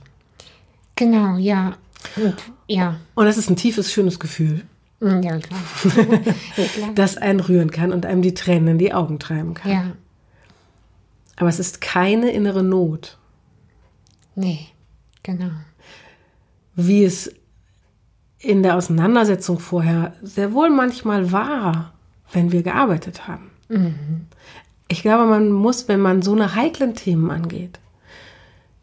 genau, ja. Und, ja. Und das ist ein tiefes, schönes Gefühl, Ja, klar. ja, klar. das einen rühren kann und einem die Tränen in die Augen treiben kann. Ja, Aber es ist keine innere Not. nee, genau. wie es in der Auseinandersetzung vorher sehr wohl manchmal war, wenn wir gearbeitet haben. Ich glaube, man muss, wenn man so eine heiklen Themen angeht,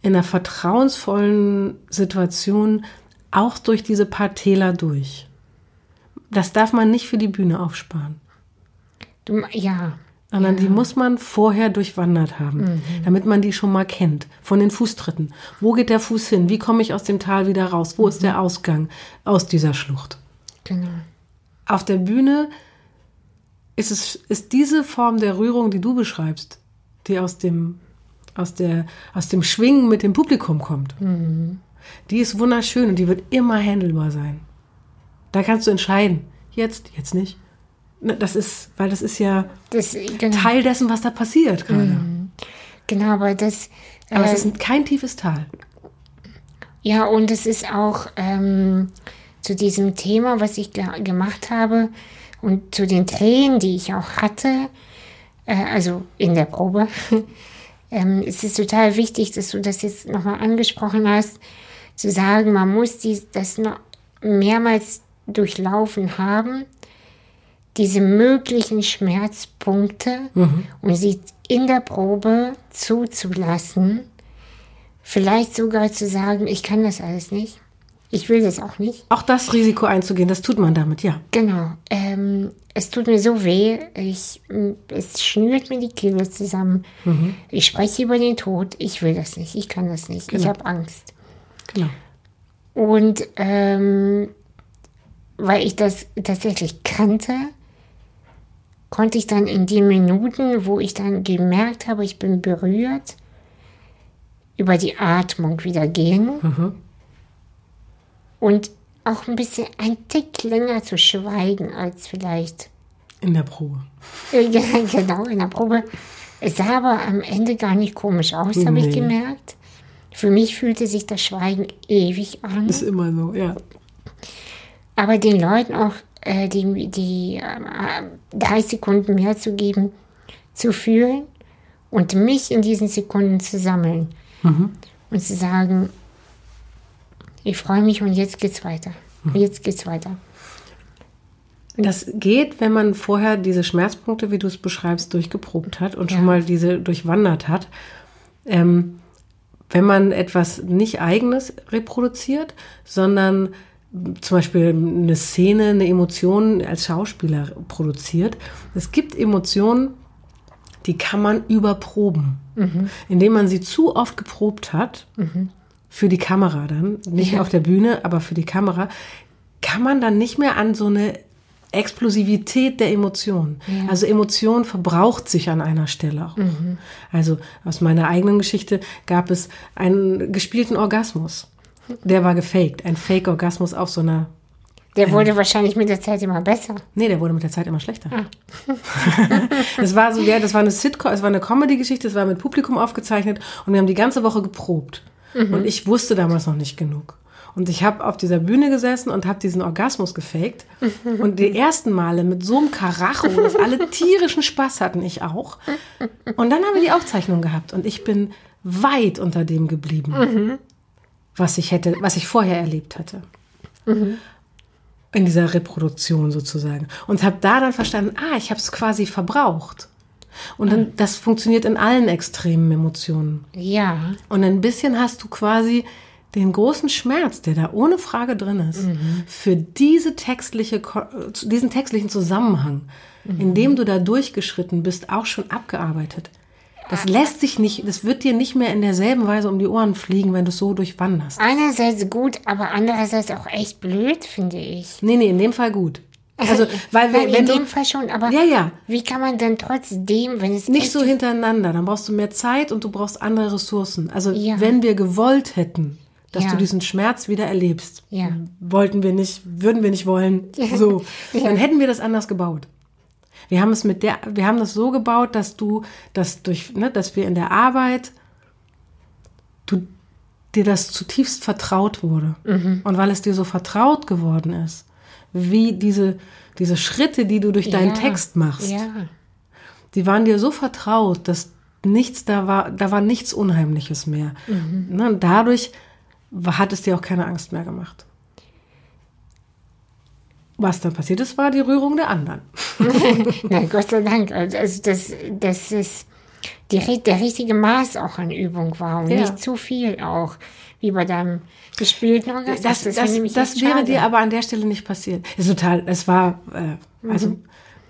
in einer vertrauensvollen Situation auch durch diese paar Täler durch. Das darf man nicht für die Bühne aufsparen ja, sondern die muss man vorher durchwandert haben, damit man die schon mal kennt. Von den Fußtritten. Wo geht der Fuß hin? Wie komme ich aus dem Tal wieder raus? Wo ist der Ausgang aus dieser Schlucht? genau. Auf der Bühne ist es ist diese Form der Rührung, die du beschreibst, die aus dem aus der aus dem Schwingen mit dem Publikum kommt. Die ist wunderschön und die wird immer handelbar sein. Da kannst du entscheiden, jetzt, jetzt nicht. Ne, Das ist, weil das ist ja Das, genau, Teil dessen, was da passiert gerade. genau, aber das, Aber äh, es ist kein tiefes Tal. ja, und es ist auch ähm, zu diesem Thema, was ich ge gemacht habe und zu den Tränen, die ich auch hatte, äh, also in der Probe, ähm, es ist total wichtig, dass du das jetzt nochmal angesprochen hast, zu sagen, man muss dies, das noch mehrmals durchlaufen haben, diese möglichen Schmerzpunkte und sie in der Probe zuzulassen, vielleicht sogar zu sagen, ich kann das alles nicht, ich will das auch nicht. Auch das Risiko einzugehen, das tut man damit, ja. Genau. Ähm, es tut mir so weh. Ich, es schnürt mir die Kehle zusammen. Ich spreche über den Tod. Ich will das nicht. Ich kann das nicht. Ich Genau. habe Angst. Genau. Und ähm, weil ich das tatsächlich kannte, konnte ich dann in den Minuten, wo ich dann gemerkt habe, ich bin berührt, über die Atmung wieder gehen und auch ein bisschen ein Tick länger zu schweigen als vielleicht. In der Probe. Äh, Ja, genau, in der Probe. Es sah aber am Ende gar nicht komisch aus, habe Nee. ich gemerkt. Für mich fühlte sich das Schweigen ewig an. Ist immer so, ja. Aber den Leuten auch äh, die, die äh, drei Sekunden mehr zu geben, zu fühlen und mich in diesen Sekunden zu sammeln und zu sagen, ich freue mich und jetzt geht's weiter. Jetzt geht's weiter. Das geht, wenn man vorher diese Schmerzpunkte, wie du es beschreibst, durchgeprobt hat und schon Ja. mal diese durchwandert hat. Ähm, wenn man etwas nicht eigenes reproduziert, sondern zum Beispiel eine Szene, eine Emotion als Schauspieler produziert. Es gibt Emotionen, die kann man überproben, indem man sie zu oft geprobt hat, für die Kamera dann, nicht Ja. auf der Bühne, aber für die Kamera, kann man dann nicht mehr an so eine Explosivität der Emotionen. Ja. Also Emotion verbraucht sich an einer Stelle auch. Also aus meiner eigenen Geschichte gab es einen gespielten Orgasmus. Der war gefaked, ein Fake-Orgasmus auf so einer Der wurde wahrscheinlich mit der Zeit immer besser. Nee, der wurde mit der Zeit immer schlechter. das war so, ja, das war eine Sitcom, es war eine Comedy-Geschichte, es war mit Publikum aufgezeichnet und wir haben die ganze Woche geprobt. Und ich wusste damals noch nicht genug. Und ich habe auf dieser Bühne gesessen und habe diesen Orgasmus gefaked. Und die ersten Male mit so einem Karacho, dass alle tierischen Spaß hatten, ich auch. Und dann haben wir die Aufzeichnung gehabt und ich bin weit unter dem geblieben, was ich hätte, was ich vorher erlebt hatte. In dieser Reproduktion sozusagen. Und habe da dann verstanden, ah, ich habe es quasi verbraucht. Und dann, das funktioniert in allen extremen Emotionen. Ja. Und ein bisschen hast du quasi den großen Schmerz, der da ohne Frage drin ist, für diese textliche, Ko- diesen textlichen Zusammenhang, in dem du da durchgeschritten bist, auch schon abgearbeitet. Das lässt sich nicht, das wird dir nicht mehr in derselben Weise um die Ohren fliegen, wenn du es so durchwanderst. Einerseits gut, aber andererseits auch echt blöd, finde ich. Nee, nee, in dem Fall gut. Also, weil wenn, in dem du Fall schon, aber Ja, ja. wie kann man denn trotzdem, wenn es nicht so hintereinander, dann brauchst du mehr Zeit und du brauchst andere Ressourcen. Also, Ja. wenn wir gewollt hätten, dass Ja. du diesen Schmerz wieder erlebst, Ja. wollten wir nicht, würden wir nicht wollen, so, dann hätten wir das anders gebaut. Wir haben es mit der, wir haben das so gebaut, dass du, dass durch, ne, dass wir in der Arbeit, du, dir das zutiefst vertraut wurde. Mhm. Und weil es dir so vertraut geworden ist, wie diese, diese Schritte, die du durch deinen Ja, Text machst, Ja. die waren dir so vertraut, dass nichts da war, da war nichts Unheimliches mehr. Ne, und dadurch hat es dir auch keine Angst mehr gemacht. Was dann passiert ist, war die Rührung der anderen. Nein, Gott sei Dank. Also, das, das ist die, der richtige Maß auch an Übung war und Ja. nicht zu viel auch, wie bei deinem gespielten Orgasmus. Das, das, das, ich echt wäre schade. dir aber an der Stelle nicht passiert. Ist total, es war, äh, also,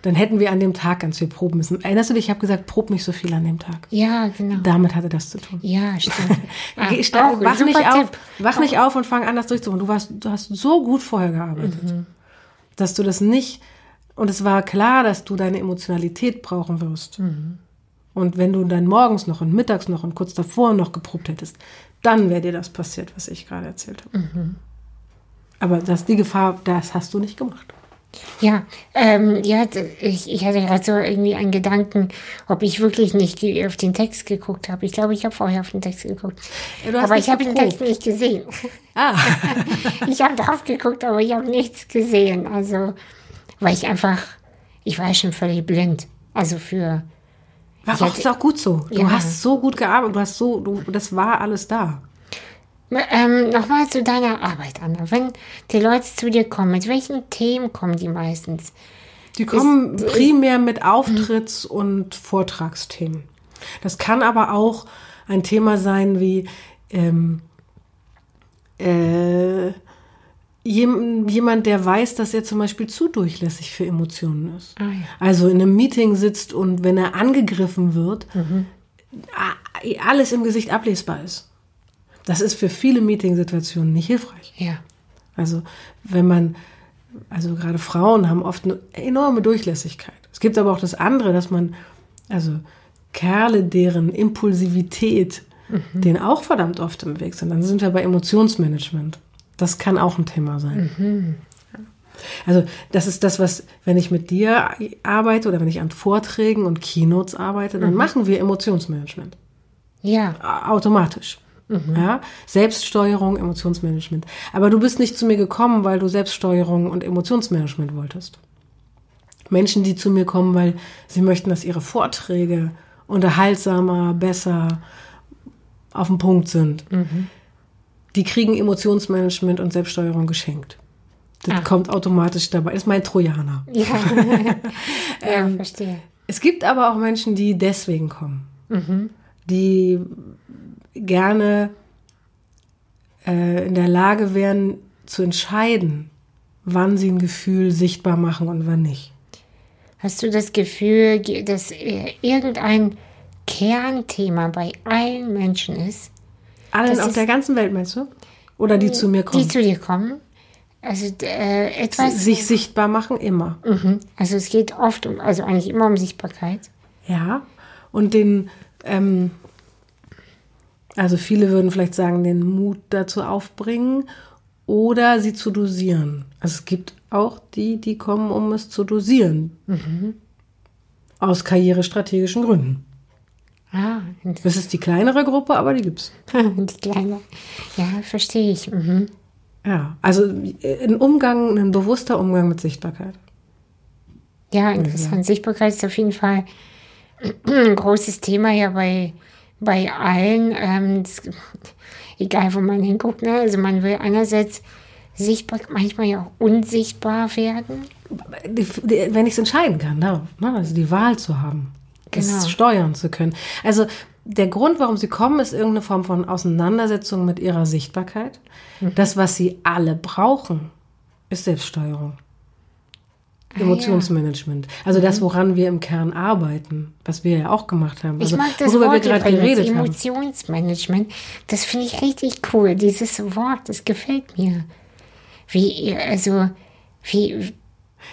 dann hätten wir an dem Tag ganz viel proben müssen. Erinnerst du dich, ich habe gesagt, prob nicht so viel an dem Tag. Ja, genau. Damit hatte das zu tun. Ja, stimmt. Ah, Geh, wach nicht auf, Tipp. wach nicht auf und fang an, das durchzumachen. Du warst, du hast so gut vorher gearbeitet, Mhm. Dass du das nicht, und es war klar, dass du deine Emotionalität brauchen wirst. Mhm. Und wenn du dann morgens noch und mittags noch und kurz davor noch geprobt hättest, dann wäre dir das passiert, was ich gerade erzählt habe. Mhm. Aber das, die Gefahr, das hast du nicht gemacht. Ja, ähm, ja, ich, ich hatte gerade so irgendwie einen Gedanken, ob ich wirklich nicht auf den Text geguckt habe. Ich glaube, ich habe vorher auf den Text geguckt. Aber ich habe den. Text nicht gesehen. Ah, ich habe drauf geguckt, aber ich habe nichts gesehen. Also, weil ich einfach, ich war schon völlig blind. Also für, war auch, hatte- ist auch gut so. Du Ja. hast so gut gearbeitet, du hast so, du, das war alles da. Ähm, nochmal zu deiner Arbeit, Anna. Wenn die Leute zu dir kommen, mit welchen Themen kommen die meistens? Die kommen primär mit Auftritts- und Vortragsthemen. Das kann aber auch ein Thema sein wie ähm, äh, jem- jemand, der weiß, dass er zum Beispiel zu durchlässig für Emotionen ist. Ah, ja. Also in einem Meeting sitzt und wenn er angegriffen wird, a- alles im Gesicht ablesbar ist. Das ist für viele Meetingsituationen nicht hilfreich. Ja. Also wenn man, also gerade Frauen haben oft eine enorme Durchlässigkeit. Es gibt aber auch das andere, dass man, also Kerle, deren Impulsivität, denen auch verdammt oft im Weg sind. Dann sind wir bei Emotionsmanagement. Das kann auch ein Thema sein. Ja. Also das ist das, was, wenn ich mit dir arbeite oder wenn ich an Vorträgen und Keynotes arbeite, dann machen wir Emotionsmanagement Ja. automatisch. Ja? Selbststeuerung, Emotionsmanagement. Aber du bist nicht zu mir gekommen, weil du Selbststeuerung und Emotionsmanagement wolltest. Menschen, die zu mir kommen, weil sie möchten, dass ihre Vorträge unterhaltsamer, besser auf den Punkt sind, die kriegen Emotionsmanagement und Selbststeuerung geschenkt. Das Ah. kommt automatisch dabei. Das ist mein Trojaner. Ja. ja, verstehe. Es gibt aber auch Menschen, die deswegen kommen, die gerne äh, in der Lage wären zu entscheiden, wann sie ein Gefühl sichtbar machen und wann nicht. Hast du das Gefühl, ge- dass irgendein Kernthema bei allen Menschen ist, Allen auf der ganzen Welt, meinst du? Oder die zu mir die kommen? zu dir kommen? Also äh, etwas. sich sichtbar machen, immer. Mhm. Also es geht oft um, also eigentlich immer um Sichtbarkeit. Ja. Und den, ähm, also viele würden vielleicht sagen, den Mut dazu aufbringen oder sie zu dosieren. Also es gibt auch die, die kommen, um es zu dosieren. Aus karrierestrategischen Gründen. Ah, Das ist die kleinere Gruppe, aber die gibt's. die kleine. Ja, verstehe ich. Mhm. Ja, also äh, ein Umgang, ein bewusster Umgang mit Sichtbarkeit. Ja, interessant. Sichtbarkeit ist auf jeden Fall ein großes Thema ja bei, bei allen. Ähm, das, egal, wo man hinguckt. Ne? Also man will einerseits sichtbar, manchmal ja auch unsichtbar werden. Wenn ich es entscheiden kann, da, ne? also die Wahl zu haben, das Genau. steuern zu können. Also der Grund, warum sie kommen, ist irgendeine Form von Auseinandersetzung mit ihrer Sichtbarkeit. Das, was sie alle brauchen, ist Selbststeuerung. Ah, Emotionsmanagement. Also das, woran wir im Kern arbeiten, was wir ja auch gemacht haben. Ich Also, mag das worüber Wort wir gerade geredet haben. Emotionsmanagement. Das finde ich richtig cool. Dieses Wort, das gefällt mir. Wie, also, wie,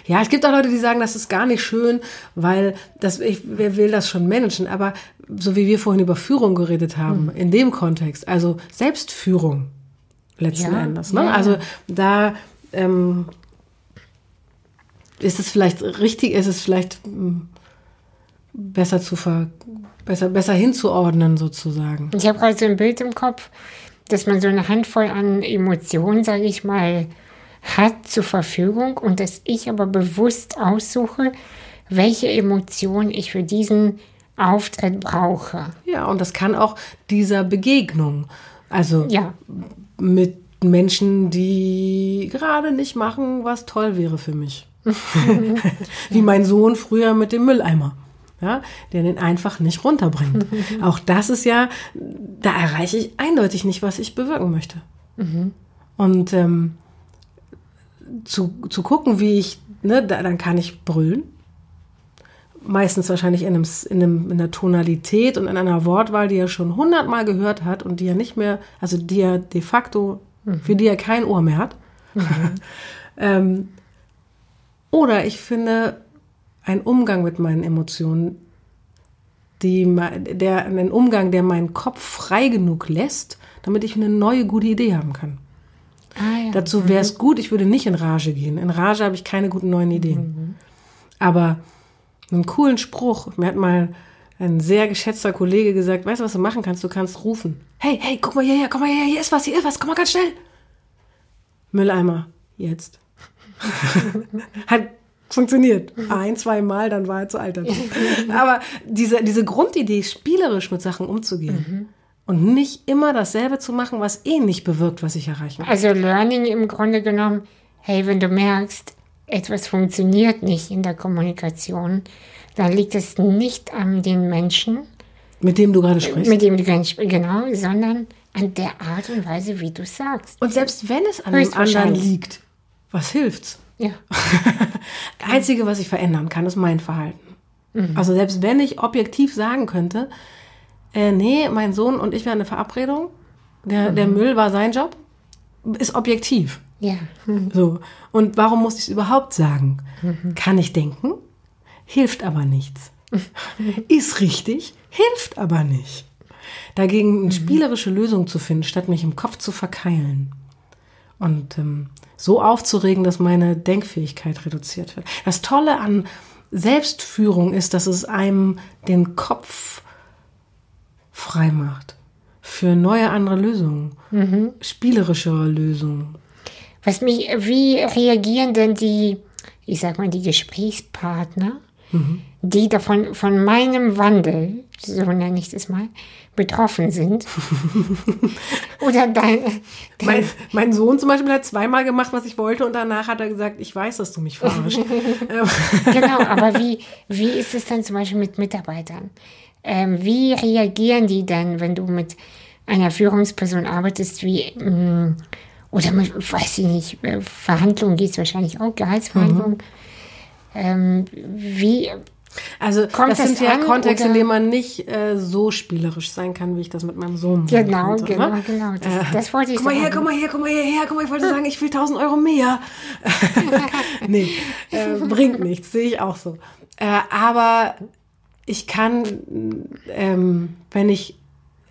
Ja, es gibt auch Leute, die sagen, das ist gar nicht schön, weil das, ich, wer will das schon managen? Aber so wie wir vorhin über Führung geredet haben, in dem Kontext, also Selbstführung letzten Ja, Endes. Ne? ja. Also da ähm, ist es vielleicht richtig, ist es vielleicht ähm, besser zu ver, besser, besser hinzuordnen sozusagen. ich habe gerade so ein Bild im Kopf, dass man so eine Handvoll an Emotionen, sage ich mal, hat zur Verfügung und dass ich aber bewusst aussuche, welche Emotion ich für diesen Auftritt brauche. Ja, und das kann auch dieser Begegnung, also Ja, mit Menschen, die gerade nicht machen, was toll wäre für mich. Wie mein Sohn früher mit dem Mülleimer. Ja, der den einfach nicht runterbringt. Auch das ist ja, da erreiche ich eindeutig nicht, was ich bewirken möchte. Und ähm, zu, zu gucken, wie ich, ne, da, dann kann ich brüllen. Meistens wahrscheinlich in, einem, in, einem, in einer Tonalität und in einer Wortwahl, die er schon hundertmal gehört hat und die er nicht mehr, also die er de facto, für die er kein Ohr mehr hat. ähm, oder ich finde einen Umgang mit meinen Emotionen, die, der, einen Umgang, der meinen Kopf frei genug lässt, damit ich eine neue gute Idee haben kann. ah, ja. Dazu wäre es gut, ich würde nicht in Rage gehen. In Rage habe ich keine guten neuen Ideen. Aber einen coolen Spruch, mir hat mal ein sehr geschätzter Kollege gesagt, weißt du, was du machen kannst? Du kannst rufen. Hey, hey, guck mal hierher, komm mal hierher, hier ist was, hier ist was, komm mal ganz schnell. Mülleimer, jetzt. hat funktioniert. Ein, zwei Mal, dann war er zu alt. Aber diese, diese Grundidee, spielerisch mit Sachen umzugehen und nicht immer dasselbe zu machen, was eh nicht bewirkt, was ich erreichen will. Also Learning im Grunde genommen, hey, wenn du merkst, etwas funktioniert nicht in der Kommunikation, dann liegt es nicht an den Menschen, Mit dem du gerade sprichst. mit dem du gar nicht genau, sondern an der Art und Weise, wie du sagst. Und selbst wenn es an dem anderen liegt, was hilft's? Ja, Das Einzige, was ich verändern kann, ist mein Verhalten. Also selbst wenn ich objektiv sagen könnte, äh, nee, mein Sohn und ich wären eine Verabredung, der, der Müll war sein Job, ist objektiv. ja. So. Und warum muss ich es überhaupt sagen? Kann ich denken, hilft aber nichts. Ist richtig, hilft aber nicht. Dagegen eine spielerische Lösung zu finden, statt mich im Kopf zu verkeilen. Und ähm, so aufzuregen, dass meine Denkfähigkeit reduziert wird. Das Tolle an Selbstführung ist, dass es einem den Kopf frei macht für neue andere Lösungen, spielerischere Lösungen. Was mich, wie reagieren denn die, ich sag mal, die Gesprächspartner, die davon, von meinem Wandel, so nenne ich das mal, betroffen sind? Oder dein, dein Mein, mein Sohn zum Beispiel hat zweimal gemacht, was ich wollte, und danach hat er gesagt, ich weiß, dass du mich verarschst. Ähm, genau, aber wie, wie ist es dann zum Beispiel mit Mitarbeitern? Ähm, wie reagieren die dann, wenn du mit einer Führungsperson arbeitest, wie, mh, oder mit, weiß ich nicht, äh, Verhandlungen geht es wahrscheinlich auch, Gehaltsverhandlungen. Ähm, wie, also Kommt das das sind ja an, Kontexte, in denen man nicht äh, so spielerisch sein kann, wie ich das mit meinem Sohn Genau, konnte, genau, ne? genau. Das, das wollte ich Guck mal her, sagen. guck mal her, guck mal hierher, guck mal, ich wollte sagen, ich will 1000 Euro mehr. nee, äh, bringt nichts, sehe ich auch so. Äh, aber ich kann, ähm, wenn ich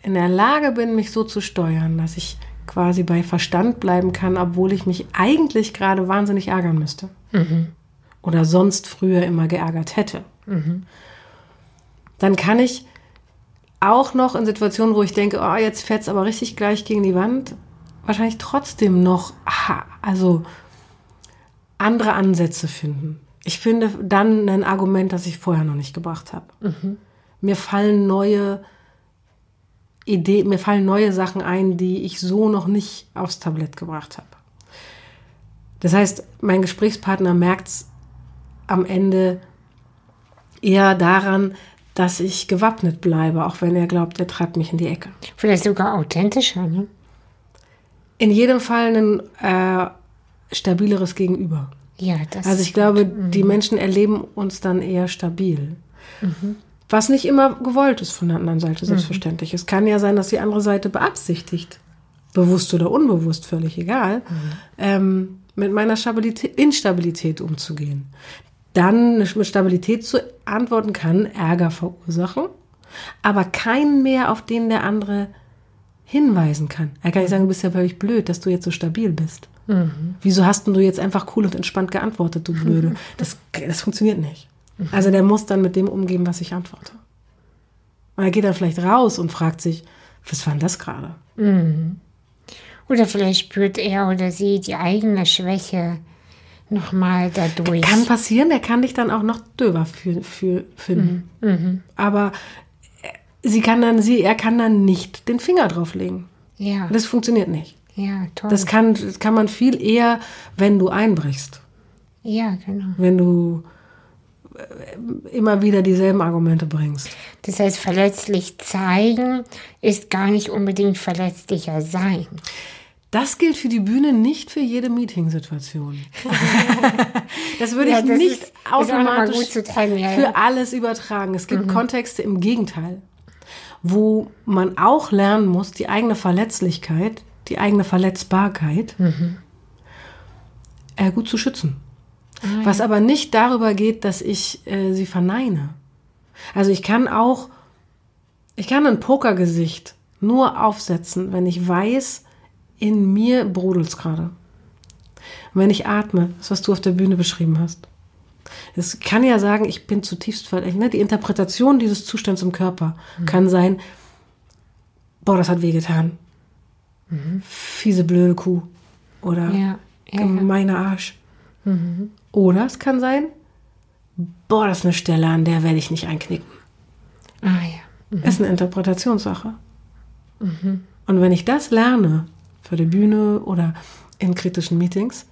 in der Lage bin, mich so zu steuern, dass ich quasi bei Verstand bleiben kann, obwohl ich mich eigentlich gerade wahnsinnig ärgern müsste. Oder sonst früher immer geärgert hätte. Dann kann ich auch noch in Situationen, wo ich denke, oh, jetzt fährt es aber richtig gleich gegen die Wand, wahrscheinlich trotzdem noch, also andere Ansätze finden. Ich finde dann ein Argument, das ich vorher noch nicht gebracht habe. Mhm. Mir fallen neue Ideen, mir fallen neue Sachen ein, die ich so noch nicht aufs Tablett gebracht habe. Das heißt, mein Gesprächspartner merkt es am Ende eher daran, dass ich gewappnet bleibe, auch wenn er glaubt, er treibt mich in die Ecke. Vielleicht sogar authentischer, ne? In jedem Fall ein äh, stabileres Gegenüber. Ja, das Also ich glaube, mhm. die Menschen erleben uns dann eher stabil. Mhm. Was nicht immer gewollt ist von der anderen Seite, mhm. selbstverständlich. Mhm. Es kann ja sein, dass die andere Seite beabsichtigt, bewusst oder unbewusst, völlig egal, mhm. ähm, mit meiner Stabilität, Instabilität umzugehen. Dann mit Stabilität zu antworten kann Ärger verursachen, aber keinen mehr, auf den der andere hinweisen kann. Er kann nicht sagen, du bist ja völlig blöd, dass du jetzt so stabil bist. Mhm. Wieso hast denn du jetzt einfach cool und entspannt geantwortet, du Blöde? Das, das funktioniert nicht. Also der muss dann mit dem umgehen, was ich antworte. Und er geht dann vielleicht raus und fragt sich, was war denn das gerade? Mhm. Oder vielleicht spürt er oder sie die eigene Schwäche nochmal dadurch. Kann passieren, der kann dich dann auch noch döber für, für, finden. Mhm. Mhm. Aber sie kann dann, sie, er kann dann nicht den Finger drauflegen. Ja. Das funktioniert nicht. Ja, toll. Das kann, das kann man viel eher, wenn du einbrichst. Ja, genau. Wenn du äh, immer wieder dieselben Argumente bringst. Das heißt, verletzlich zeigen ist gar nicht unbedingt verletzlicher sein. Das gilt für die Bühne nicht für jede Meetingsituation. das würde ja, ich das nicht ist, automatisch ist teilen, ja, für alles übertragen. Es gibt mhm. Kontexte im Gegenteil, wo man auch lernen muss, die eigene Verletzlichkeit, die eigene Verletzbarkeit mhm. äh, gut zu schützen. Ah, Was aber nicht darüber geht, dass ich äh, sie verneine. Also ich kann auch, ich kann ein Pokergesicht nur aufsetzen, wenn ich weiß, in mir brodelt es gerade. Und wenn ich atme, das, was du auf der Bühne beschrieben hast. Es kann ja sagen, ich bin zutiefst verletzt. Ne? Die Interpretation dieses Zustands im Körper mhm. kann sein, boah, das hat wehgetan. Mhm. Fiese blöde Kuh. Oder ja, ja, gemeiner Arsch. Mhm. Oder es kann sein, boah, das ist eine Stelle, an der werde ich nicht einknicken. Ah ja. Mhm. Ist eine Interpretationssache. Mhm. Und wenn ich das lerne, für die Bühne oder in kritischen Meetings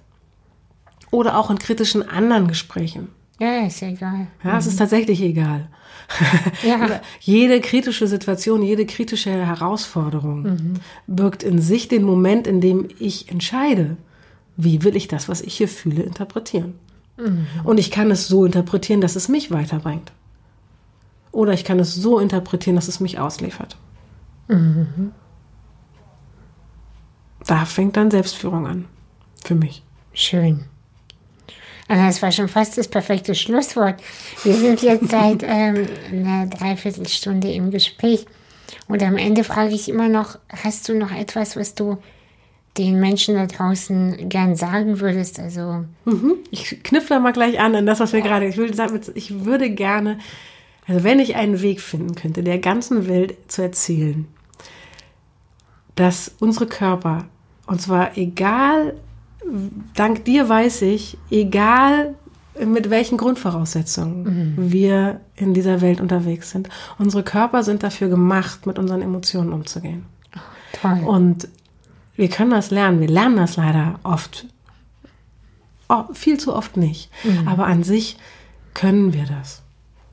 oder auch in kritischen anderen Gesprächen. Ja, ist egal. Ja, es ist mhm. tatsächlich egal. Ja. jede kritische Situation, jede kritische Herausforderung mhm. birgt in sich den Moment, in dem ich entscheide, wie will ich das, was ich hier fühle, interpretieren. Mhm. Und ich kann es so interpretieren, dass es mich weiterbringt. Oder ich kann es so interpretieren, dass es mich ausliefert. Mhm da fängt dann Selbstführung an. Für mich. Schön. Also das war schon fast das perfekte Schlusswort. Wir sind jetzt seit ähm, einer Dreiviertelstunde im Gespräch. Und am Ende frage ich immer noch, hast du noch etwas, was du den Menschen da draußen gern sagen würdest? Also mhm. Ich knüpfe da mal gleich an an das, was wir gerade. Ich, will, ich würde gerne, also wenn ich einen Weg finden könnte, der ganzen Welt zu erzählen, dass unsere Körper und zwar egal, dank dir weiß ich, egal mit welchen Grundvoraussetzungen mhm. wir in dieser Welt unterwegs sind. Unsere Körper sind dafür gemacht, mit unseren Emotionen umzugehen. Toll. Und wir können das lernen. Wir lernen das leider oft. Oh, viel zu oft nicht. Mhm. Aber an sich können wir das.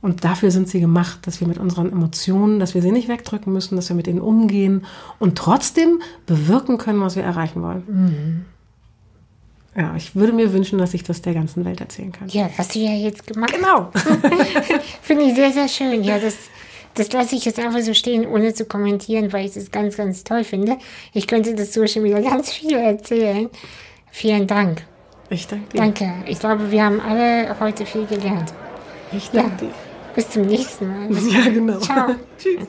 Und dafür sind sie gemacht, dass wir mit unseren Emotionen, dass wir sie nicht wegdrücken müssen, dass wir mit ihnen umgehen und trotzdem bewirken können, was wir erreichen wollen. Mhm. Ja, ich würde mir wünschen, dass ich das der ganzen Welt erzählen kann. Ja, hast du ja jetzt gemacht. Genau. Finde ich sehr, sehr schön. Ja, das, das lasse ich jetzt einfach so stehen, ohne zu kommentieren, weil ich das ganz, ganz toll finde. Ich könnte das so schon wieder ganz viel erzählen. Vielen Dank. Ich danke dir. Danke. Ich glaube, wir haben alle heute viel gelernt. Ich danke ja. dir. Bis zum nächsten Mal. Ja, genau. Ciao. Tschüss.